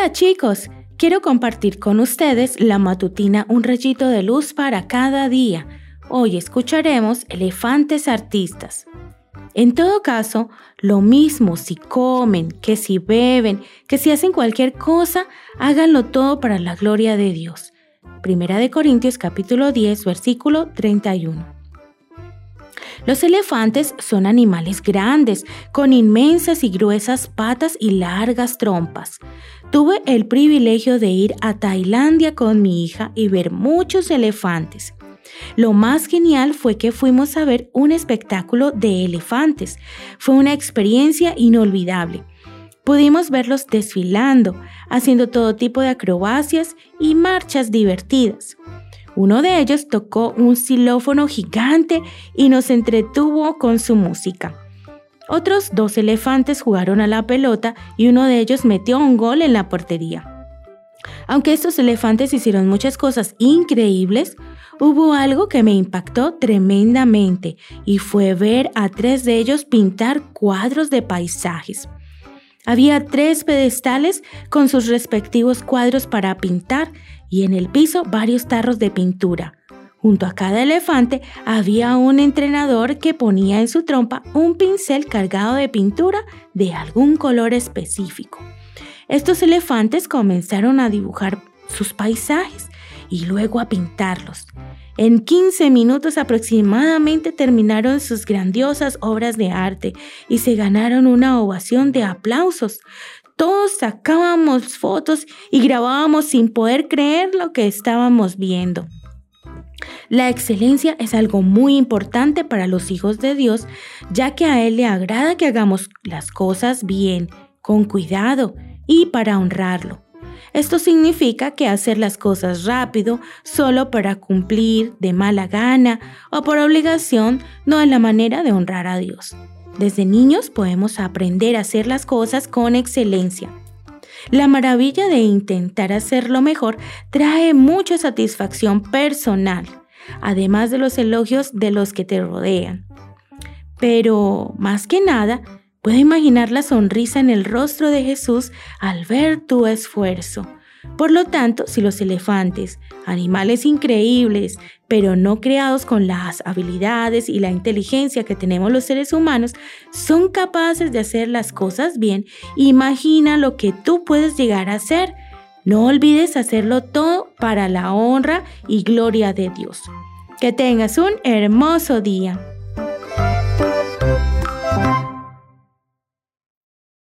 Hola chicos, quiero compartir con ustedes la matutina Un rayito de luz para cada día. Hoy escucharemos elefantes artistas. En todo caso, lo mismo si comen, que si beben, que si hacen cualquier cosa, háganlo todo para la gloria de Dios. Primera de Corintios capítulo 10, versículo 31. Los elefantes son animales grandes, con inmensas y gruesas patas y largas trompas. Tuve el privilegio de ir a Tailandia con mi hija y ver muchos elefantes. Lo más genial fue que fuimos a ver un espectáculo de elefantes. Fue una experiencia inolvidable. Pudimos verlos desfilando, haciendo todo tipo de acrobacias y marchas divertidas. Uno de ellos tocó un xilófono gigante y nos entretuvo con su música. Otros dos elefantes jugaron a la pelota y uno de ellos metió un gol en la portería. Aunque estos elefantes hicieron muchas cosas increíbles, hubo algo que me impactó tremendamente y fue ver a tres de ellos pintar cuadros de paisajes. Había tres pedestales con sus respectivos cuadros para pintar y en el piso varios tarros de pintura. Junto a cada elefante había un entrenador que ponía en su trompa un pincel cargado de pintura de algún color específico. Estos elefantes comenzaron a dibujar sus paisajes y luego a pintarlos. En 15 minutos aproximadamente terminaron sus grandiosas obras de arte y se ganaron una ovación de aplausos. Todos sacábamos fotos y grabábamos sin poder creer lo que estábamos viendo. La excelencia es algo muy importante para los hijos de Dios, ya que a Él le agrada que hagamos las cosas bien, con cuidado y para honrarlo. Esto significa que hacer las cosas rápido, solo para cumplir de mala gana o por obligación, no es la manera de honrar a Dios. Desde niños podemos aprender a hacer las cosas con excelencia. La maravilla de intentar hacerlo mejor trae mucha satisfacción personal, además de los elogios de los que te rodean. Pero, más que nada, Puedo imaginar la sonrisa en el rostro de Jesús al ver tu esfuerzo. Por lo tanto, si los elefantes, animales increíbles, pero no creados con las habilidades y la inteligencia que tenemos los seres humanos, son capaces de hacer las cosas bien, imagina lo que tú puedes llegar a hacer. No olvides hacerlo todo para la honra y gloria de Dios. Que tengas un hermoso día.